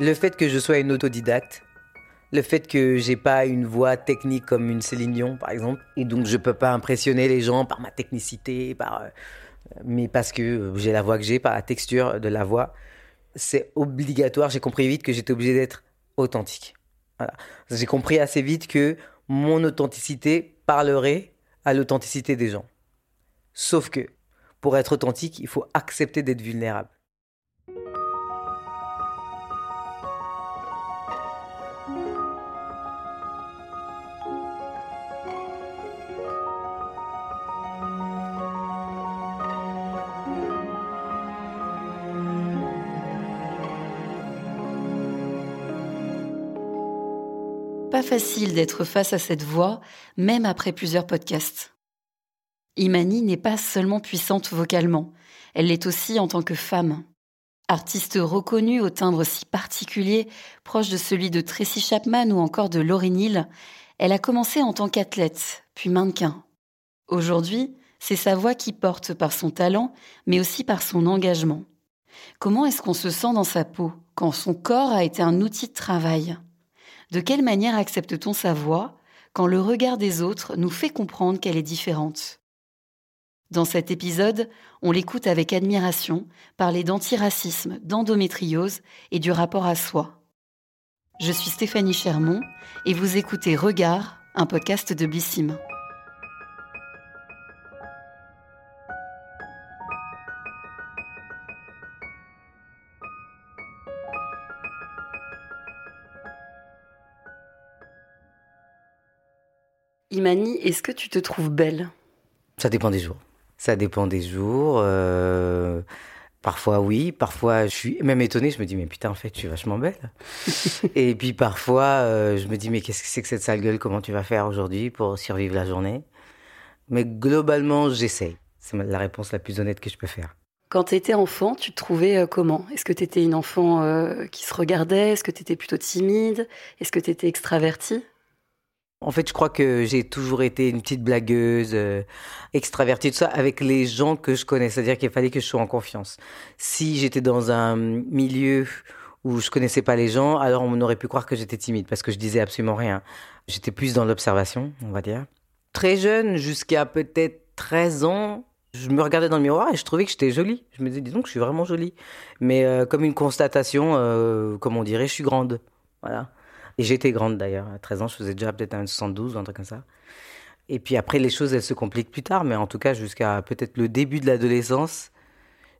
Le fait que je sois une autodidacte, le fait que j'ai pas une voix technique comme une Céline Dion, par exemple, et donc je peux pas impressionner les gens par ma technicité, par, euh, mais parce que j'ai la voix que j'ai, par la texture de la voix, c'est obligatoire. J'ai compris vite que j'étais obligé d'être authentique. J'ai compris assez vite que mon authenticité parlerait à l'authenticité des gens. Sauf que pour être authentique, il faut accepter d'être vulnérable. Pas facile d'être face à cette voix, même après plusieurs podcasts. Imani n'est pas seulement puissante vocalement, elle l'est aussi en tant que femme. Artiste reconnue au timbre si particulier, proche de celui de Tracy Chapman ou encore de Laurie Neal, elle a commencé en tant qu'athlète, puis mannequin. Aujourd'hui, c'est sa voix qui porte par son talent, mais aussi par son engagement. Comment est-ce qu'on se sent dans sa peau quand son corps a été un outil de travail? De quelle manière accepte-t-on sa voix quand le regard des autres nous fait comprendre qu'elle est différente? Dans cet épisode, on l'écoute avec admiration parler d'antiracisme, d'endométriose et du rapport à soi. Je suis Stéphanie Chermont et vous écoutez Regard, un podcast de Blissim. Imani, est-ce que tu te trouves belle? Ça dépend des jours. Ça dépend des jours. euh, Parfois oui, parfois je suis même étonnée, je me dis mais putain en fait tu es vachement belle. et puis parfois euh, je me dis mais qu'est-ce que c'est que cette sale gueule, comment tu vas faire aujourd'hui pour survivre la journée? Mais globalement j'essaye. C'est la réponse la plus honnête que je peux faire. Quand tu étais enfant, tu te trouvais euh, comment? Est-ce que tu étais une enfant euh, qui se regardait? Est-ce que tu étais plutôt timide? Est-ce que tu étais extravertie? En fait, je crois que j'ai toujours été une petite blagueuse, euh, extravertie, tout ça, avec les gens que je connais. C'est-à-dire qu'il fallait que je sois en confiance. Si j'étais dans un milieu où je connaissais pas les gens, alors on aurait pu croire que j'étais timide parce que je disais absolument rien. J'étais plus dans l'observation, on va dire. Très jeune, jusqu'à peut-être 13 ans, je me regardais dans le miroir et je trouvais que j'étais jolie. Je me disais, dis donc, je suis vraiment jolie. Mais euh, comme une constatation, euh, comme on dirait, je suis grande. Voilà. Et j'étais grande d'ailleurs. À 13 ans, je faisais déjà peut-être un 72 ou un truc comme ça. Et puis après, les choses, elles se compliquent plus tard. Mais en tout cas, jusqu'à peut-être le début de l'adolescence,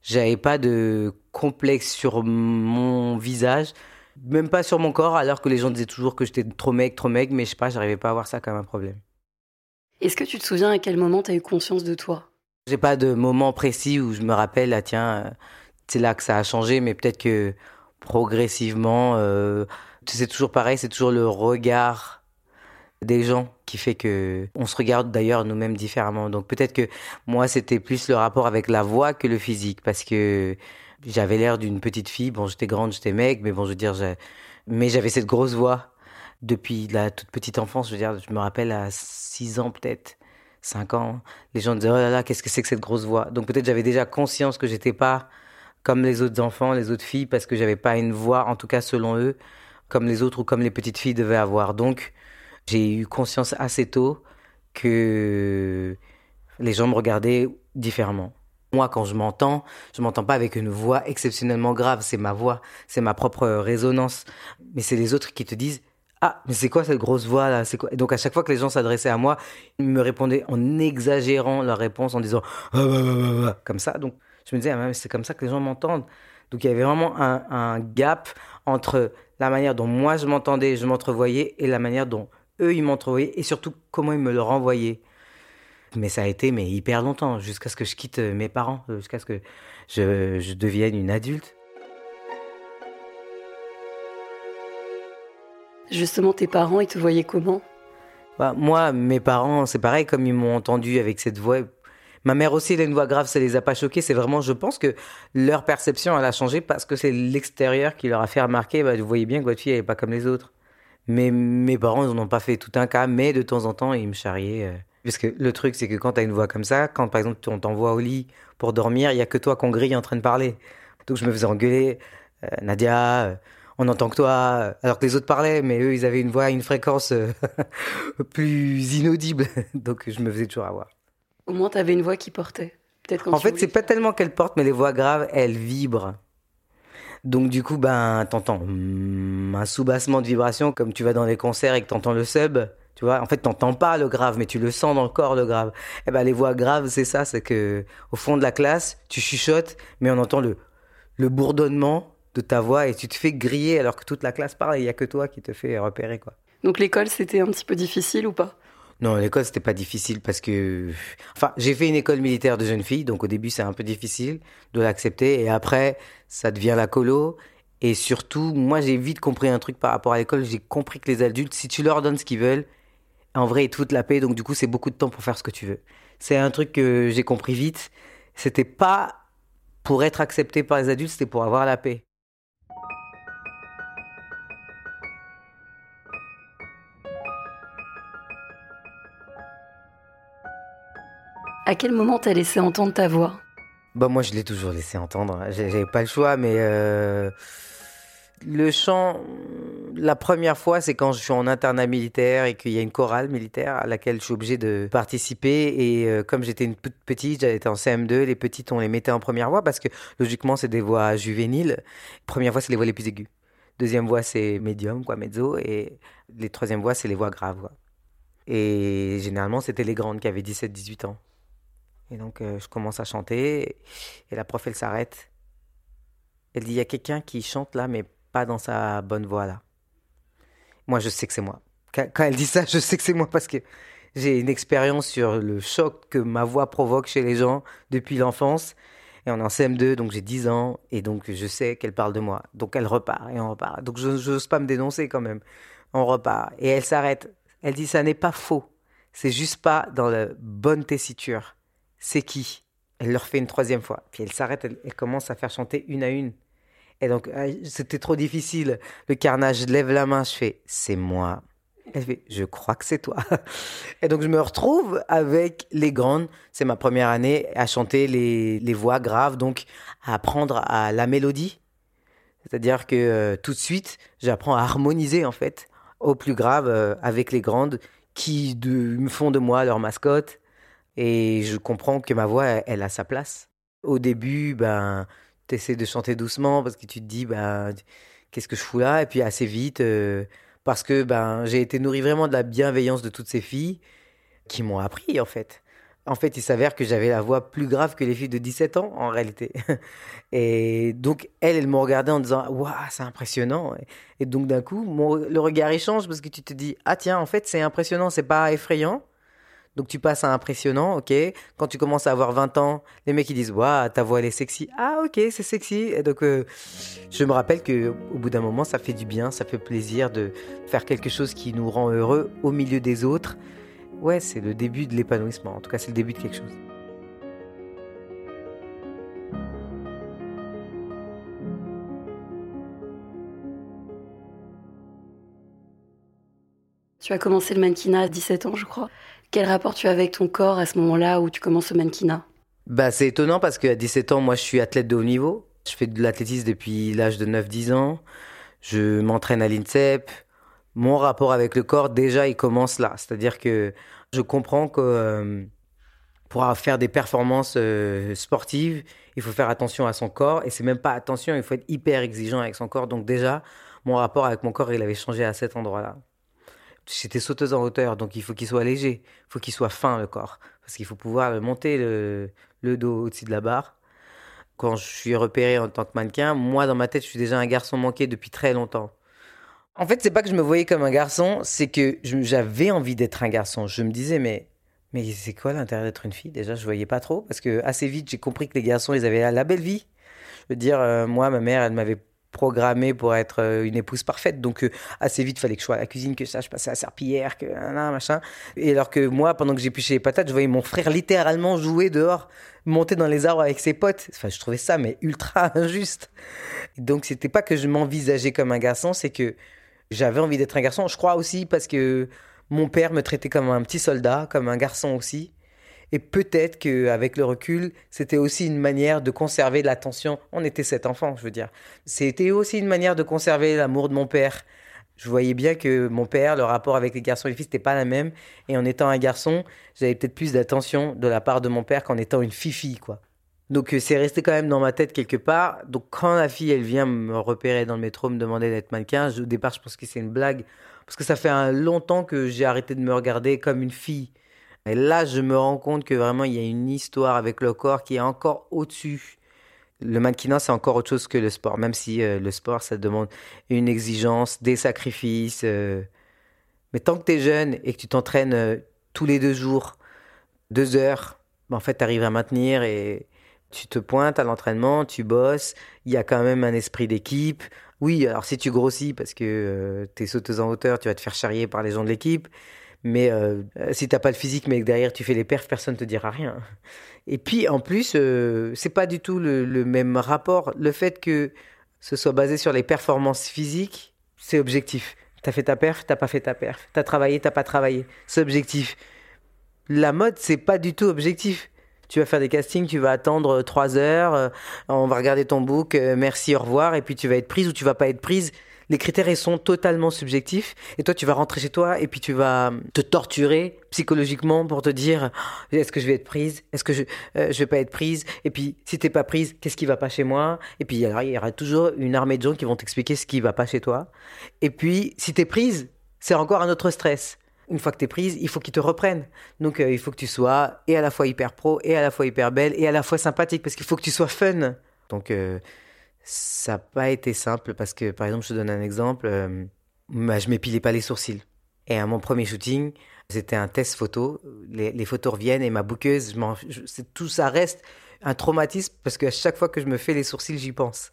j'avais pas de complexe sur mon visage, même pas sur mon corps, alors que les gens disaient toujours que j'étais trop mec, trop mec. Mais je sais pas, j'arrivais pas à voir ça comme un problème. Est-ce que tu te souviens à quel moment tu as eu conscience de toi? J'ai pas de moment précis où je me rappelle, ah tiens, euh, c'est là que ça a changé, mais peut-être que progressivement, euh, c'est toujours pareil, c'est toujours le regard des gens qui fait que on se regarde d'ailleurs nous-mêmes différemment. Donc peut-être que moi c'était plus le rapport avec la voix que le physique parce que j'avais l'air d'une petite fille. Bon, j'étais grande, j'étais mec, mais bon, je veux dire, mais j'avais cette grosse voix depuis la toute petite enfance. Je veux dire, je me rappelle à 6 ans peut-être, 5 ans, les gens disaient oh là là, qu'est-ce que c'est que cette grosse voix? Donc peut-être j'avais déjà conscience que j'étais pas comme les autres enfants, les autres filles, parce que j'avais pas une voix, en tout cas selon eux, comme les autres ou comme les petites filles devaient avoir. Donc j'ai eu conscience assez tôt que les gens me regardaient différemment. Moi, quand je m'entends, je m'entends pas avec une voix exceptionnellement grave. C'est ma voix, c'est ma propre résonance. Mais c'est les autres qui te disent Ah, mais c'est quoi cette grosse voix là quoi? Donc à chaque fois que les gens s'adressaient à moi, ils me répondaient en exagérant leur réponse, en disant Ah, bah, bah, bah, bah comme ça. Donc je me disais ah, c'est comme ça que les gens m'entendent. Donc il y avait vraiment un, un gap entre la manière dont moi je m'entendais, je m'entrevoyais, et la manière dont eux ils m'entrevoyaient, et surtout comment ils me le renvoyaient. Mais ça a été mais hyper longtemps, jusqu'à ce que je quitte euh, mes parents, euh, jusqu'à ce que je, je devienne une adulte. Justement, tes parents, ils te voyaient comment? Bah, moi, mes parents, c'est pareil, comme ils m'ont entendu avec cette voix. Ma mère aussi, elle a une voix grave, ça les a pas choqués. C'est vraiment, je pense que leur perception, elle a changé parce que c'est l'extérieur qui leur a fait remarquer, bah, vous voyez bien que votre fille, elle est pas comme les autres. Mais mes parents, ils n'en ont pas fait tout un cas, mais de temps en temps, ils me charriaient. euh. Parce que le truc, c'est que quand tu as une voix comme ça, quand par exemple on t'envoie au lit pour dormir, il y a que toi qu'on grille en train de parler. Donc je me faisais engueuler, euh, Nadia, euh, on entend que toi, alors que les autres parlaient, mais eux, ils avaient une voix une fréquence plus inaudible. Donc, je me faisais toujours avoir. Au moins, tu avais une voix qui portait. Peut-être en fait, c'est pas tellement qu'elle porte, mais les voix graves, elles vibrent. Donc, du coup, ben, t'entends hmm, un soubassement de vibration, comme tu vas dans les concerts et que t'entends le sub. Tu vois, en fait, t'entends pas le grave, mais tu le sens dans le corps, le grave. Eh ben, les voix graves, c'est ça, c'est que, au fond de la classe, tu chuchotes, mais on entend le, le bourdonnement de ta voix et tu te fais griller alors que toute la classe parle et il y a que toi qui te fais repérer, quoi. Donc l'école, c'était un petit peu difficile ou pas? Non, l'école c'était pas difficile parce que, enfin, j'ai fait une école militaire de jeunes filles, donc au début c'est un peu difficile de l'accepter, et après ça devient la colo. Et surtout, moi j'ai vite compris un truc par rapport à l'école. J'ai compris que les adultes, si tu leur donnes ce qu'ils veulent, en vrai ils te foutent la paix, donc du coup c'est beaucoup de temps pour faire ce que tu veux. C'est un truc que j'ai compris vite. C'était pas pour être accepté par les adultes, c'était pour avoir la paix. À quel moment t'as laissé entendre ta voix? Bah moi je l'ai toujours laissé entendre. J'avais pas le choix, mais euh, le chant, la première fois, c'est quand je suis en internat militaire et qu'il y a une chorale militaire à laquelle je suis obligé de participer. Et euh, comme j'étais une petite, j'étais en CM2, les petites, on les mettait en première voix parce que logiquement, c'est des voix juvéniles. Première voix, c'est les voix les plus aiguës. Deuxième voix, c'est médium, quoi, mezzo. Et les troisième voix, c'est les voix graves, Et généralement, c'était les grandes qui avaient 17-18 ans. Et donc, euh, je commence à chanter et la prof, elle s'arrête. Elle dit, il y a quelqu'un qui chante là, mais pas dans sa bonne voix là. Moi, je sais que c'est moi. Quand elle dit ça, je sais que c'est moi parce que j'ai une expérience sur le choc que ma voix provoque chez les gens depuis l'enfance. Et on est en CM2, donc j'ai 10 ans, et donc je sais qu'elle parle de moi. Donc elle repart, et on repart. Donc je n'ose pas me dénoncer quand même. On repart. Et elle s'arrête. Elle dit, ça n'est pas faux. C'est juste pas dans la bonne tessiture c'est qui? Elle leur fait une troisième fois. Puis elle s'arrête, elle, commence à faire chanter une à une. Et donc, ah, c'était trop difficile. Le carnage, je lève la main, je fais, c'est moi. Elle fait, je crois que c'est toi. Et donc, je me retrouve avec les grandes. C'est ma première année à chanter les, les voix graves, donc à apprendre à la mélodie. C'est-à-dire que euh, tout de suite, j'apprends à harmoniser, en fait, au plus grave euh, avec les grandes qui me font de moi leur mascotte et je comprends que ma voix, elle, a sa place. Au début, ben, tu essaies de chanter doucement parce que tu te dis, ben, qu'est-ce que je fous là? Et puis assez vite, euh, parce que ben, j'ai été nourri vraiment de la bienveillance de toutes ces filles qui m'ont appris, en fait. En fait, il s'avère que j'avais la voix plus grave que les filles de 17 ans, en réalité. Et donc, elles, elles m'ont regardé en disant Waouh, c'est impressionnant. Et donc, d'un coup, mon, le regard, il change parce que tu te dis Ah, tiens, en fait, c'est impressionnant, c'est pas effrayant. Donc tu passes à impressionnant, ok. Quand tu commences à avoir 20 ans, les mecs ils disent waouh ta voix elle est sexy. Ah ok c'est sexy. Et donc euh, je me rappelle que au bout d'un moment ça fait du bien, ça fait plaisir de faire quelque chose qui nous rend heureux au milieu des autres. Ouais c'est le début de l'épanouissement. En tout cas c'est le début de quelque chose. Tu as commencé le mannequinat à 17 ans, je crois. Quel rapport tu as avec ton corps à ce moment-là où tu commences le mannequinat? Bah, C'est étonnant parce qu'à 17 ans, moi, je suis athlète de haut niveau. Je fais de l'athlétisme depuis l'âge de 9-10 ans. Je m'entraîne à l'INSEP. Mon rapport avec le corps, déjà, il commence là. C'est-à-dire que je comprends que euh, pour faire des performances euh, sportives, il faut faire attention à son corps. Et c'est même pas attention, il faut être hyper exigeant avec son corps. Donc déjà, mon rapport avec mon corps, il avait changé à cet endroit-là j'étais sauteuse en hauteur, donc il faut qu'il soit léger, il faut qu'il soit fin le corps, parce qu'il faut pouvoir monter le, le dos au-dessus de la barre. Quand je suis repéré en tant que mannequin, moi dans ma tête, je suis déjà un garçon manqué depuis très longtemps. En fait, c'est pas que je me voyais comme un garçon, c'est que j'avais envie d'être un garçon. Je me disais, mais mais c'est quoi l'intérêt d'être une fille? Déjà, je voyais pas trop, parce que assez vite, j'ai compris que les garçons, ils avaient la belle vie. Je veux dire, euh, moi, ma mère, elle m'avait programmée pour être euh, une épouse parfaite. Donc, euh, assez vite, fallait que je sois à la cuisine, que je sache passer à la serpillière, que machin. Et alors que moi, pendant que j'épluchais les patates, je voyais mon frère littéralement jouer dehors, monter dans les arbres avec ses potes. Enfin, je trouvais ça, mais ultra injuste. Donc, c'était pas que je m'envisageais comme un garçon, c'est que j'avais envie d'être un garçon. Je crois aussi parce que mon père me traitait comme un petit soldat, comme un garçon aussi. Et peut-être qu'avec le recul, c'était aussi une manière de conserver l'attention. On était sept enfants, je veux dire. C'était aussi une manière de conserver l'amour de mon père. Je voyais bien que mon père, le rapport avec les garçons et les filles, n'était pas la même. Et en étant un garçon, j'avais peut-être plus d'attention de la part de mon père qu'en étant une fille-fille, quoi. Donc euh, c'est resté quand même dans ma tête quelque part. Donc quand la fille, elle vient me repérer dans le métro, me demander d'être mannequin, au départ, je pense que c'est une blague. Parce que ça fait un longtemps que j'ai arrêté de me regarder comme une fille. Et là, je me rends compte que vraiment, il y a une histoire avec le corps qui est encore au-dessus. Le mannequinat, c'est encore autre chose que le sport, même si euh, le sport, ça demande une exigence, des sacrifices. Euh. Mais tant que tu es jeune et que tu t'entraînes euh, tous les deux jours, deux heures, ben, en fait, tu arrives à maintenir et tu te pointes à l'entraînement, tu bosses, il y a quand même un esprit d'équipe. Oui, alors si tu grossis parce que tu es sauteuse en hauteur, tu vas te faire charrier par les gens de l'équipe. Mais euh, si t'as pas le physique, mais que derrière tu fais les perfs, personne te dira rien. Et puis en plus, euh, c'est pas du tout le, même rapport. Le fait que ce soit basé sur les performances physiques, c'est objectif. T'as fait ta perf, t'as pas fait ta perf. T'as travaillé, t'as pas travaillé. C'est objectif. La mode, c'est pas du tout objectif. Tu vas faire des castings, tu vas attendre trois heures, euh, on va regarder ton book, merci, au revoir, et puis tu vas être prise ou tu vas pas être prise les critères ils sont totalement subjectifs. Et toi tu vas rentrer chez toi et puis tu vas te torturer psychologiquement pour te dire oh, est-ce que je vais être prise? Est-ce que je euh, je vais pas être prise? Et puis si t'es pas prise qu'est-ce qui va pas chez moi? Et puis il y aura toujours une armée de gens qui vont t'expliquer ce qui va pas chez toi. Et puis si t'es prise c'est encore un autre stress. Une fois que tu prise, il faut qu'ils te reprennent. Donc euh, il faut que tu sois et à la fois hyper pro, et à la fois hyper belle, et à la fois sympathique, parce qu'il faut que tu sois fun. Donc euh, ça n'a pas été simple parce que, par exemple, je te donne un exemple, euh, bah, je m'épilais pas les sourcils. Et à mon premier shooting, c'était un test photo. Les, photos reviennent et ma bouqueuse, tout ça reste un traumatisme parce qu'à chaque fois que je me fais les sourcils, j'y pense.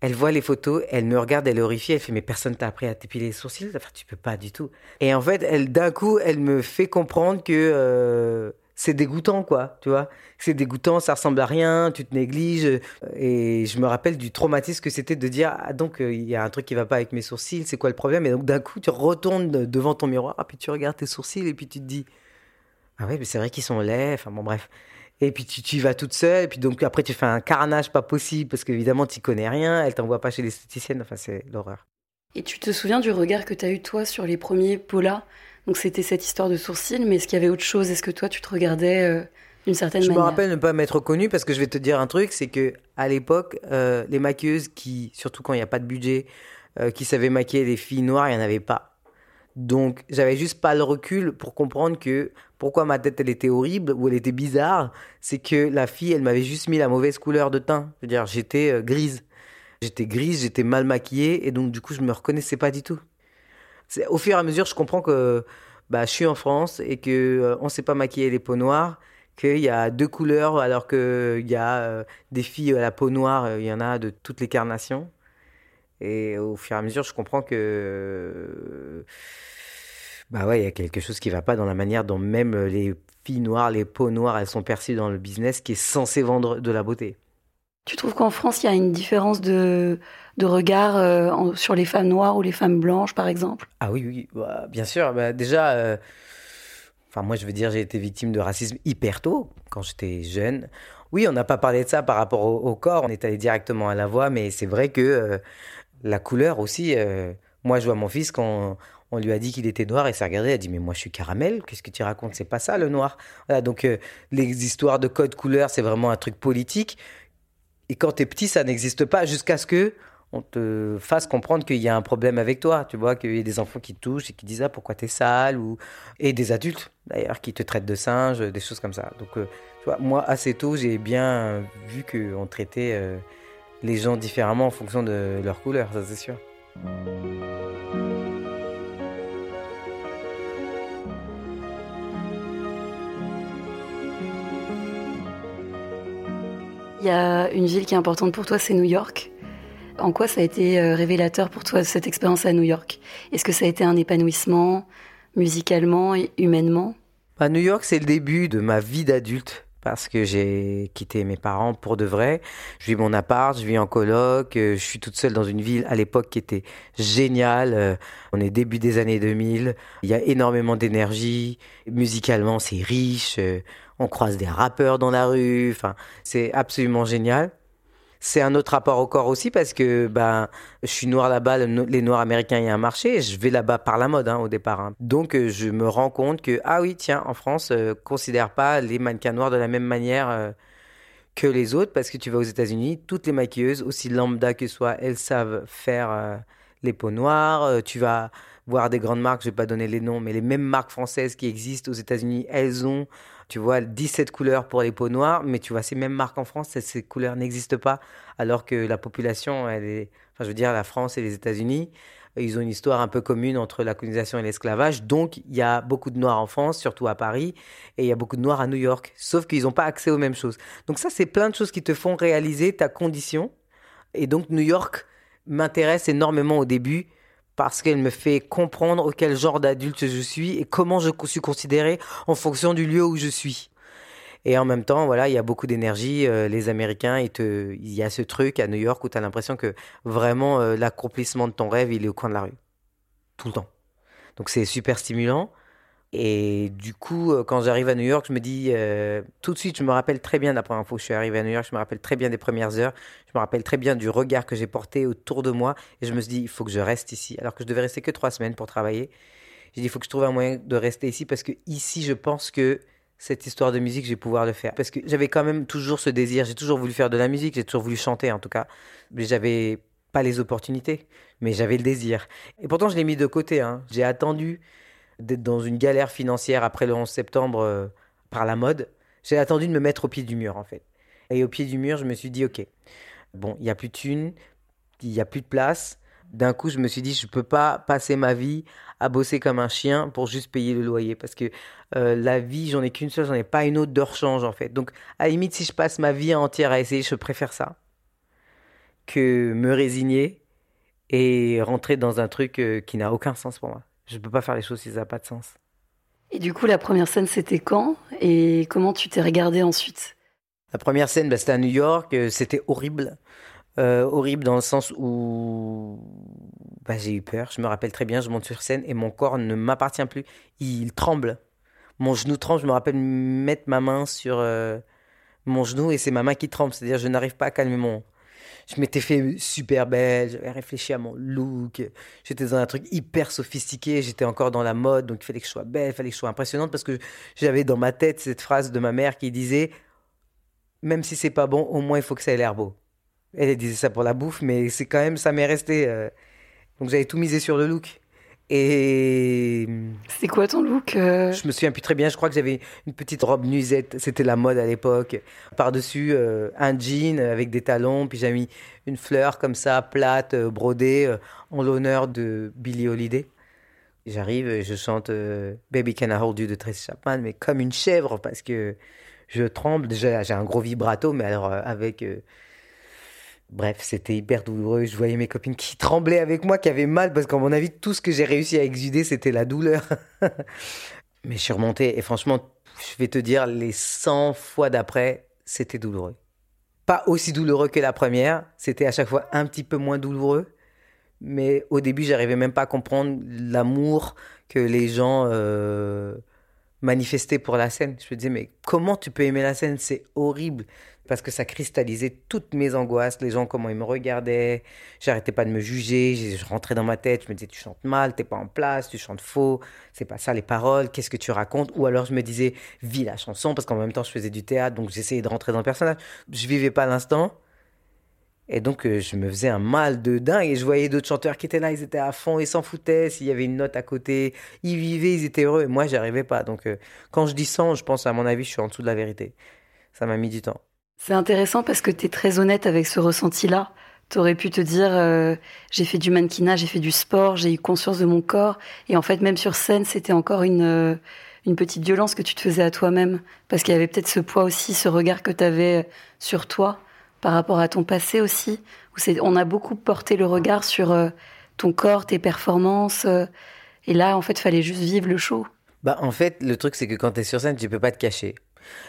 Elle voit les photos, elle me regarde, elle est horrifiée, elle fait mais personne t'a appris à t'épiler les sourcils, enfin, tu peux pas du tout. Et en fait, elle d'un coup, elle me fait comprendre que euh, c'est dégoûtant, quoi, tu vois. C'est dégoûtant, ça ressemble à rien, tu te négliges. Et je me rappelle du traumatisme que c'était de dire, ah donc, euh, il y a un truc qui va pas avec mes sourcils, c'est quoi le problème? Et donc, d'un coup, tu retournes devant ton miroir, puis tu regardes tes sourcils, et puis tu te dis, ah ouais, mais c'est vrai qu'ils sont laids, enfin bon, bref. Et puis tu, tu y vas toute seule, et puis donc après tu fais un carnage pas possible, parce qu'évidemment tu connais rien, elle t'envoie pas chez l'esthéticienne, enfin c'est l'horreur. Et tu te souviens du regard que tu as eu toi sur les premiers polas donc c'était cette histoire de sourcils, mais est-ce qu'il y avait autre chose? Est-ce que toi, tu te regardais euh, d'une certaine manière Je me rappelle ne pas m'être connue parce que je vais te dire un truc, c'est que à l'époque, euh, les maquilleuses qui, surtout quand il n'y a pas de budget, euh, qui savaient maquiller les filles noires, il n'y en avait pas. Donc j'avais juste pas le recul pour comprendre que pourquoi ma tête elle était horrible ou elle était bizarre, c'est que la fille elle m'avait juste mis la mauvaise couleur de teint. C'est-à-dire j'étais grise. J'étais grise, j'étais mal maquillée et donc du coup je me reconnaissais pas du tout au fur et à mesure, je comprends que bah, je suis en France et que euh, on sait pas maquiller les peaux noires, qu'il y a deux couleurs alors qu'il y a euh, des filles à la peau noire, euh, il y en a de toutes les carnations. Et au fur et à mesure, je comprends que bah ouais, il y a quelque chose qui va pas dans la manière dont même les filles noires, les peaux noires, elles sont perçues dans le business qui est censé vendre de la beauté. Tu trouves qu'en France, il y a une différence de, regard euh, sur les femmes noires ou les femmes blanches, par exemple? Ah oui, oui, bah, bien sûr. Bah, déjà, euh, moi, je veux dire, j'ai été victime de racisme hyper tôt, quand j'étais jeune. Oui, on n'a pas parlé de ça par rapport au, corps, on est allé directement à la voix, mais c'est vrai que euh, la couleur aussi. moi, je vois mon fils quand on lui a dit qu'il était noir et s'est regardé, il a dit mais moi je suis caramel, qu'est-ce que tu racontes? C'est pas ça le noir. Donc les histoires de code couleur, c'est vraiment un truc politique. Et quand tu es petit, ça n'existe pas jusqu'à ce que on te fasse comprendre qu'il y a un problème avec toi. Tu vois, qu'il y a des enfants qui te touchent et qui disent ah, pourquoi t'es sale ou et des adultes d'ailleurs qui te traitent de singe, des choses comme ça. Donc, euh, moi assez tôt, j'ai bien vu qu'on traitait euh, les gens différemment en fonction de leur couleur, ça c'est sûr. Il y a une ville qui est importante pour toi, c'est New York. En quoi ça a été euh, révélateur pour toi cette expérience à New York? Est-ce que ça a été un épanouissement musicalement et humainement? À bah, New York, c'est le début de ma vie d'adulte. parce que j'ai quitté mes parents pour de vrai. Je vis mon appart, je vis en coloc, euh, je suis toute seule dans une ville à l'époque qui était géniale. Euh, on est début des années 2000, il y a énormément d'énergie, musicalement c'est riche, on croise des rappeurs dans la rue, enfin c'est absolument génial. C'est un autre rapport au corps aussi parce que ben je suis noir là-bas, les noirs américains il y a un marché, je vais là-bas par la mode hein, au départ. Hein. Donc euh, je me rends compte que ah oui tiens en France euh, considère pas les mannequins noirs de la même manière euh, que les autres parce que tu vas aux États-Unis, toutes les maquilleuses aussi lambda que soient, elles savent faire les peaux noires. tu vas voir des grandes marques, je vais pas donner les noms, mais les mêmes marques françaises qui existent aux États-Unis, elles ont tu vois 17 couleurs pour les peaux noires, mais tu vois ces mêmes marques en France, ces couleurs n'existent pas, alors que la population, enfin je veux dire la France et les États-Unis, ils ont une histoire un peu commune entre la colonisation et l'esclavage, donc il y a beaucoup de noirs en France, surtout à Paris, et il y a beaucoup de noirs à New York, sauf qu'ils n'ont pas accès aux mêmes choses. Donc ça, c'est plein de choses qui te font réaliser ta condition, et donc New York m'intéresse énormément au début parce qu'elle me fait comprendre quel genre d'adulte je suis et comment je suis considéré en fonction du lieu où je suis. Et en même temps, voilà, il y a beaucoup d'énergie. Euh, les Américains, il, y a ce truc à New York où tu as l'impression que vraiment euh, l'accomplissement de ton rêve, il est au coin de la rue. Tout le temps. Donc c'est super stimulant. Et du coup, euh, quand j'arrive à New York, je me dis euh, tout de suite, je me rappelle très bien la première fois que je suis arrivé à New York, je me rappelle très bien des premières heures, je me rappelle très bien du regard que j'ai porté autour de moi, et je me suis dit, il faut que je reste ici, alors que je devais rester que trois semaines pour travailler. J'ai dit, il faut que je trouve un moyen de rester ici, parce que ici, je pense que cette histoire de musique, je vais pouvoir le faire. Parce que j'avais quand même toujours ce désir, j'ai toujours voulu faire de la musique, j'ai toujours voulu chanter en tout cas, mais j'avais pas les opportunités, mais j'avais le désir. Et pourtant, je l'ai mis de côté, hein. j'ai attendu d'être dans une galère financière après le 11 septembre euh, par la mode, j'ai attendu de me mettre au pied du mur en fait. Et au pied du mur, je me suis dit, ok, bon, il n'y a plus de thunes, il n'y a plus de place. D'un coup, je me suis dit, je ne peux pas passer ma vie à bosser comme un chien pour juste payer le loyer. Parce que euh, la vie, j'en ai qu'une seule, j'en ai pas une autre de rechange en fait. Donc, à la limite, si je passe ma vie entière à essayer, je préfère ça que me résigner et rentrer dans un truc euh, qui n'a aucun sens pour moi. Je ne peux pas faire les choses si ça n'a pas de sens. Et du coup, la première scène, c'était quand? Et comment tu t'es regardé ensuite? La première scène, bah, c'était à New York. Euh, c'était horrible. Euh, horrible dans le sens où bah, j'ai eu peur. Je me rappelle très bien, je monte sur scène et mon corps ne m'appartient plus. Il tremble. Mon genou tremble. Je me rappelle mettre ma main sur euh, mon genou et c'est ma main qui tremble. C'est-à-dire, je n'arrive pas à calmer mon, je m'étais fait super belle, j'avais réfléchi à mon look, j'étais dans un truc hyper sophistiqué, j'étais encore dans la mode, donc il fallait que je sois belle, il fallait que je sois impressionnante parce que j'avais dans ma tête cette phrase de ma mère qui disait même si c'est pas bon, au moins il faut que ça ait l'air beau. Elle disait ça pour la bouffe, mais c'est quand même ça m'est resté. Euh. Donc j'avais tout misé sur le look. Et. C'est quoi ton look euh Je me souviens plus très bien. Je crois que j'avais une petite robe nuisette. C'était la mode à l'époque. Par-dessus, euh, un jean avec des talons. Puis j'ai mis une fleur comme ça, plate, euh, brodée, en l'honneur de Billie Holiday. J'arrive et je chante Baby Can I Hold You de Tracy Chapman, mais comme une chèvre parce que je tremble. Déjà, j'ai un gros vibrato, mais alors avec Bref, c'était hyper douloureux. Je voyais mes copines qui tremblaient avec moi, qui avaient mal, parce qu'à mon avis, tout ce que j'ai réussi à exuder, c'était la douleur. Mais je suis remonté, et franchement, je vais te dire, les 100 fois d'après, c'était douloureux. Pas aussi douloureux que la première, c'était à chaque fois un petit peu moins douloureux. Mais au début, j'arrivais même pas à comprendre l'amour que les gens euh, manifestaient pour la scène. Je me disais, mais comment tu peux aimer la scène? C'est horrible. Parce que ça cristallisait toutes mes angoisses, les gens, comment ils me regardaient. J'arrêtais pas de me juger, je rentrais dans ma tête, je me disais, tu chantes mal, t'es pas en place, tu chantes faux, c'est pas ça les paroles, qu'est-ce que tu racontes? Ou alors je me disais, vis la chanson, parce qu'en même temps, je faisais du théâtre, donc j'essayais de rentrer dans le personnage. Je vivais pas l'instant. Et donc, euh, je me faisais un mal de dingue. Et je voyais d'autres chanteurs qui étaient là, ils étaient à fond, ils s'en foutaient. S'il y avait une note à côté, ils vivaient, ils étaient heureux. Et moi, j'arrivais pas. Donc, euh, quand je dis 100, je pense, à mon avis, je suis en dessous de la vérité. Ça m'a mis du temps. C'est intéressant parce que tu es très honnête avec ce ressenti-là. Tu aurais pu te dire, euh, j'ai fait du mannequinat, j'ai fait du sport, j'ai eu conscience de mon corps. Et en fait, même sur scène, c'était encore une, une petite violence que tu te faisais à toi-même. Parce qu'il y avait peut-être ce poids aussi, ce regard que tu avais sur toi par rapport à ton passé aussi. Où on a beaucoup porté le regard sur euh, ton corps, tes performances. et là, en fait, fallait juste vivre le show. Bah, en fait, le truc, c'est que quand tu es sur scène, tu peux pas te cacher.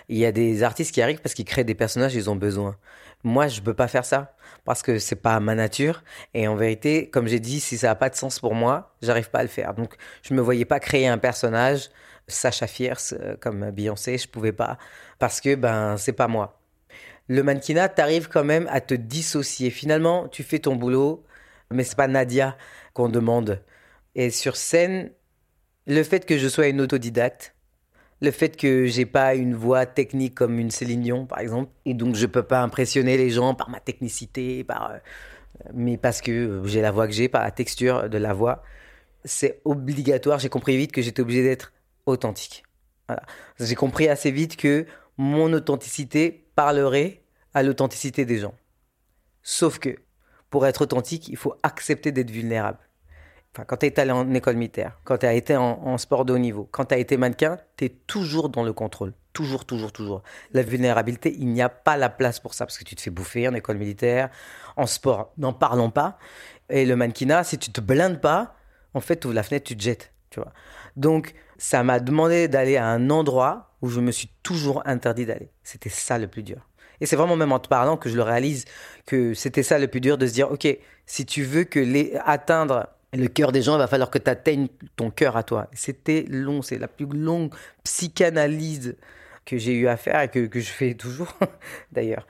Il y a des artistes qui arrivent parce qu'ils créent des personnages, ils ont besoin. Moi, je peux pas faire ça parce que c'est pas ma nature. Et en vérité, comme j'ai dit, si ça a pas de sens pour moi, j'arrive pas à le faire. Donc, je me voyais pas créer un personnage, Sacha Fierce, euh, comme Beyoncé, je pouvais pas parce que ben c'est pas moi. Le mannequinat, t'arrives quand même à te dissocier. Finalement, tu fais ton boulot, mais c'est pas Nadia qu'on demande. Et sur scène, le fait que je sois une autodidacte, le fait que j'ai pas une voix technique comme une Céline Dion, par exemple, et donc je peux pas impressionner les gens par ma technicité, par, euh, mais parce que j'ai la voix que j'ai, par la texture de la voix, c'est obligatoire. J'ai compris vite que j'étais obligé d'être authentique. J'ai compris assez vite que mon authenticité parlerait à l'authenticité des gens. Sauf que pour être authentique, il faut accepter d'être vulnérable. Enfin, quand tu es allé en école militaire, quand tu as été en, sport de haut niveau, quand tu as été mannequin, tu es toujours dans le contrôle. Toujours, toujours, toujours. La vulnérabilité, il n'y a pas la place pour ça parce que tu te fais bouffer en école militaire, en sport, n'en parlons pas. Et le mannequinat, si tu te blindes pas, en fait, tu ouvres la fenêtre, tu te jettes. Tu vois. Donc, ça m'a demandé d'aller à un endroit où je me suis toujours interdit d'aller. C'était ça le plus dur. Et c'est vraiment même en te parlant que je le réalise que c'était ça le plus dur de se dire, OK, si tu veux que les, atteindre le cœur des gens, il va falloir que tu atteignes ton cœur à toi. C'était long, c'est la plus longue psychanalyse que j'ai eu à faire et que, que je fais toujours d'ailleurs.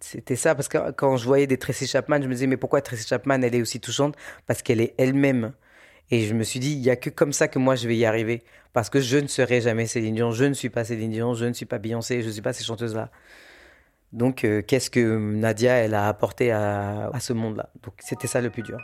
C'était ça, parce que quand je voyais des Tracy Chapman, je me disais, mais pourquoi Tracy Chapman, elle est aussi touchante? Parce qu'elle est elle-même. Et je me suis dit, il n'y a que comme ça que moi je vais y arriver. Parce que je ne serai jamais Céline Dion, je ne suis pas Céline Dion, je ne suis pas Beyoncé, je ne suis pas ces chanteuses-là. Donc, euh, qu'est-ce que Nadia, elle a apporté à, à ce monde-là? Donc, c'était ça le plus dur.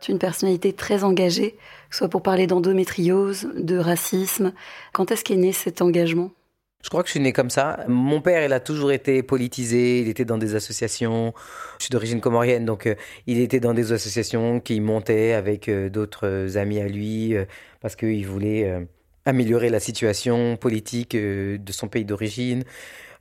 Tu es une personnalité très engagée, soit pour parler d'endométriose, de racisme. Quand est-ce qu'est né cet engagement? Je crois que je suis né comme ça. Mon père, il a toujours été politisé. Il était dans des associations. Je suis d'origine comorienne, donc euh, il était dans des associations qui montaient avec euh, d'autres amis à lui euh, parce qu'il voulait améliorer la situation politique de son pays d'origine.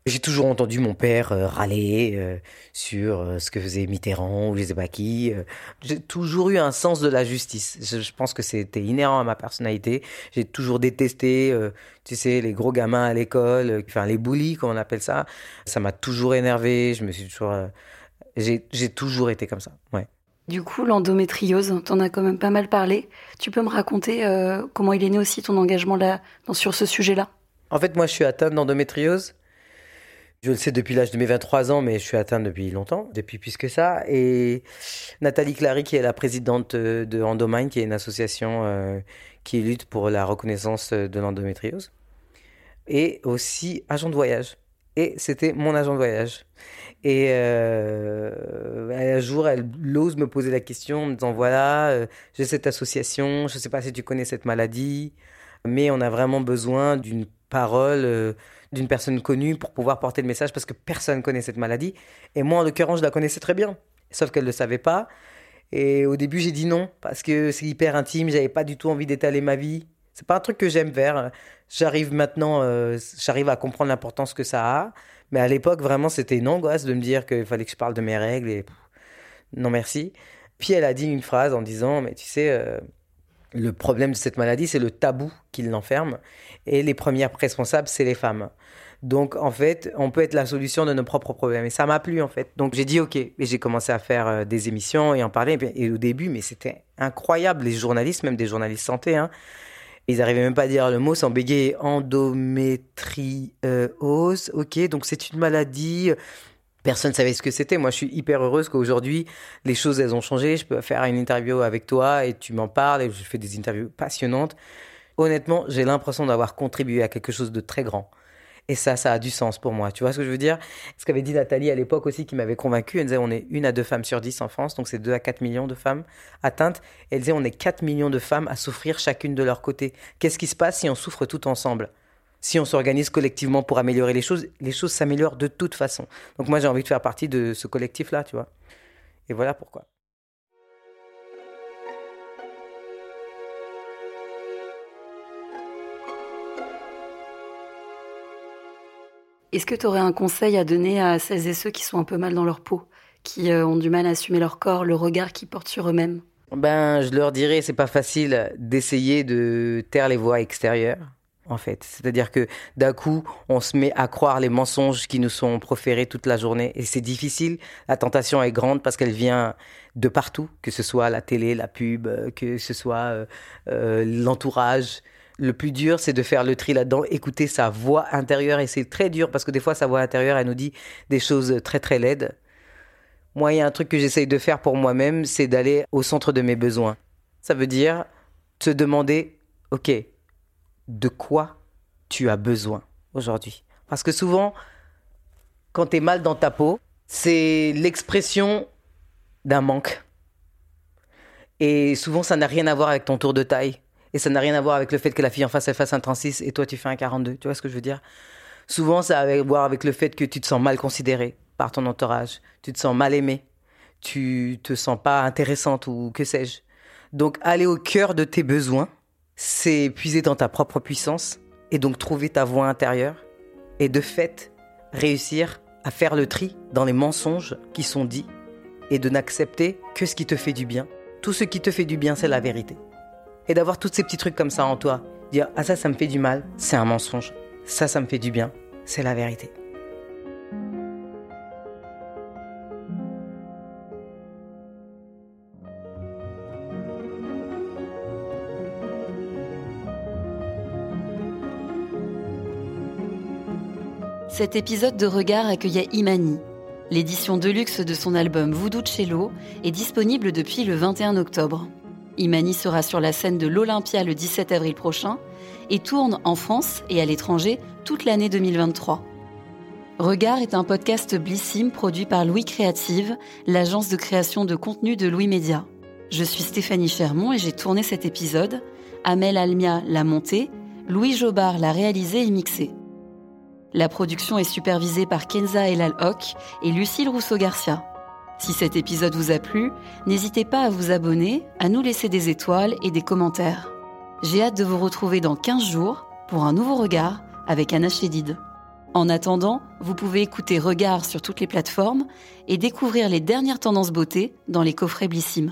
J'ai toujours entendu mon père euh, râler euh, sur euh, ce que faisait Mitterrand ou je sais pas qui. J'ai toujours eu un sens de la justice. Je, pense que c'était inhérent à ma personnalité. J'ai toujours détesté, tu sais, les gros gamins à l'école, enfin les bullies, comme on appelle ça. Ça m'a toujours énervé. Je me suis toujours, j'ai toujours été comme ça. Ouais. Du coup, l'endométriose, t'en as quand même pas mal parlé. Tu peux me raconter comment il est né aussi ton engagement là, sur ce sujet-là? En fait, moi, je suis atteinte d'endométriose. Je le sais depuis l'âge de mes 23 ans, mais je suis atteinte depuis longtemps, depuis plus que ça. Et Nathalie Clary, qui est la présidente de Endomind, qui est une association euh, qui lutte pour la reconnaissance de l'endométriose, et aussi agent de voyage. Et c'était mon agent de voyage. Et euh, un jour, elle ose me poser la question en me disant voilà, euh, j'ai cette association, je ne sais pas si tu connais cette maladie, mais on a vraiment besoin d'une parole. Euh, d'une personne connue pour pouvoir porter le message parce que personne connaît cette maladie. Et moi, en l'occurrence, je la connaissais très bien, sauf qu'elle ne le savait pas. Et au début, j'ai dit non parce que c'est hyper intime, j'avais pas du tout envie d'étaler ma vie. C'est pas un truc que j'aime faire. J'arrive maintenant, euh, j'arrive à comprendre l'importance que ça a. Mais à l'époque, vraiment, c'était une angoisse de me dire qu'il fallait que je parle de mes règles et non merci. Puis elle a dit une phrase en disant, mais tu sais, euh, le problème de cette maladie, c'est le tabou qui l'enferme. Et les premières responsables, c'est les femmes. Donc, en fait, on peut être la solution de nos propres problèmes. Et ça m'a plu, en fait. Donc, j'ai dit OK. Et j'ai commencé à faire euh, des émissions et en parler. Et, au début, mais c'était incroyable. Les journalistes, même des journalistes santé, hein, ils n'arrivaient même pas à dire le mot sans bégayer. Endométriose. OK, donc c'est une maladie Personne ne savait ce que c'était. Moi, je suis hyper heureuse qu'aujourd'hui, les choses, elles ont changé. Je peux faire une interview avec toi et tu m'en parles et je fais des interviews passionnantes. Honnêtement, j'ai l'impression d'avoir contribué à quelque chose de très grand. Et ça, ça a du sens pour moi. Tu vois ce que je veux dire? Ce qu'avait dit Nathalie à l'époque aussi qui m'avait convaincu. Elle disait on est une à deux femmes sur dix en France, donc c'est deux à quatre millions de femmes atteintes. Elle disait on est 4 millions de femmes à souffrir chacune de leur côté. Qu'est-ce qui se passe si on souffre tout ensemble? Si on s'organise collectivement pour améliorer les choses, les choses s'améliorent de toute façon. Donc moi, j'ai envie de faire partie de ce collectif-là, tu vois. Et voilà pourquoi. Est-ce que tu aurais un conseil à donner à celles et ceux qui sont un peu mal dans leur peau, qui euh, ont du mal à assumer leur corps, le regard qu'ils portent sur eux-mêmes? Ben, je leur dirais, c'est pas facile d'essayer de taire les voix extérieures en fait. C'est-à-dire que d'un coup, on se met à croire les mensonges qui nous sont proférés toute la journée et c'est difficile. La tentation est grande parce qu'elle vient de partout, que ce soit la télé, la pub, euh, que ce soit euh, euh, l'entourage. Le plus dur, c'est de faire le tri là-dedans, écouter sa voix intérieure et c'est très dur parce que des fois, sa voix intérieure, elle nous dit des choses très très laides. Moi, il y a un truc que j'essaye de faire pour moi-même, c'est d'aller au centre de mes besoins. Ça veut dire se demander, ok, de quoi tu as besoin aujourd'hui. Parce que souvent, quand tu es mal dans ta peau, c'est l'expression d'un manque. Et souvent, ça n'a rien à voir avec ton tour de taille. Et ça n'a rien à voir avec le fait que la fille en face, elle fasse un 36 et toi, tu fais un 42. Tu vois ce que je veux dire? Souvent, ça a à voir avec le fait que tu te sens mal considéré par ton entourage. Tu te sens mal aimé. Tu te sens pas intéressante ou que sais-je. Donc, aller au cœur de tes besoins c'est puiser dans ta propre puissance et donc trouver ta voix intérieure et de fait réussir à faire le tri dans les mensonges qui sont dits et de n'accepter que ce qui te fait du bien. Tout ce qui te fait du bien, c'est la vérité. Et d'avoir tous ces petits trucs comme ça en toi, dire ah ça ça me fait du mal, c'est un mensonge. Ça ça me fait du bien, c'est la vérité. Cet épisode de Regard accueillait Imani. L'édition de luxe de son album Voodoo Cello est disponible depuis le 21 octobre. Imani sera sur la scène de l'Olympia le 17 avril prochain et tourne en France et à l'étranger toute l'année 2023. Regard est un podcast Blissim produit par Louis Créative, l'agence de création de contenu de Louis Média. Je suis Stéphanie Fermont et j'ai tourné cet épisode. Amel Almia l'a monté, Louis Jobard l'a réalisé et mixé. La production est supervisée par Kenza Elal Hock et Lucille Rousseau-Garcia. Si cet épisode vous a plu, n'hésitez pas à vous abonner, à nous laisser des étoiles et des commentaires. J'ai hâte de vous retrouver dans 15 jours pour un nouveau regard avec Anna Chédid. En attendant, vous pouvez écouter Regard sur toutes les plateformes et découvrir les dernières tendances beauté dans les coffrets Blissim.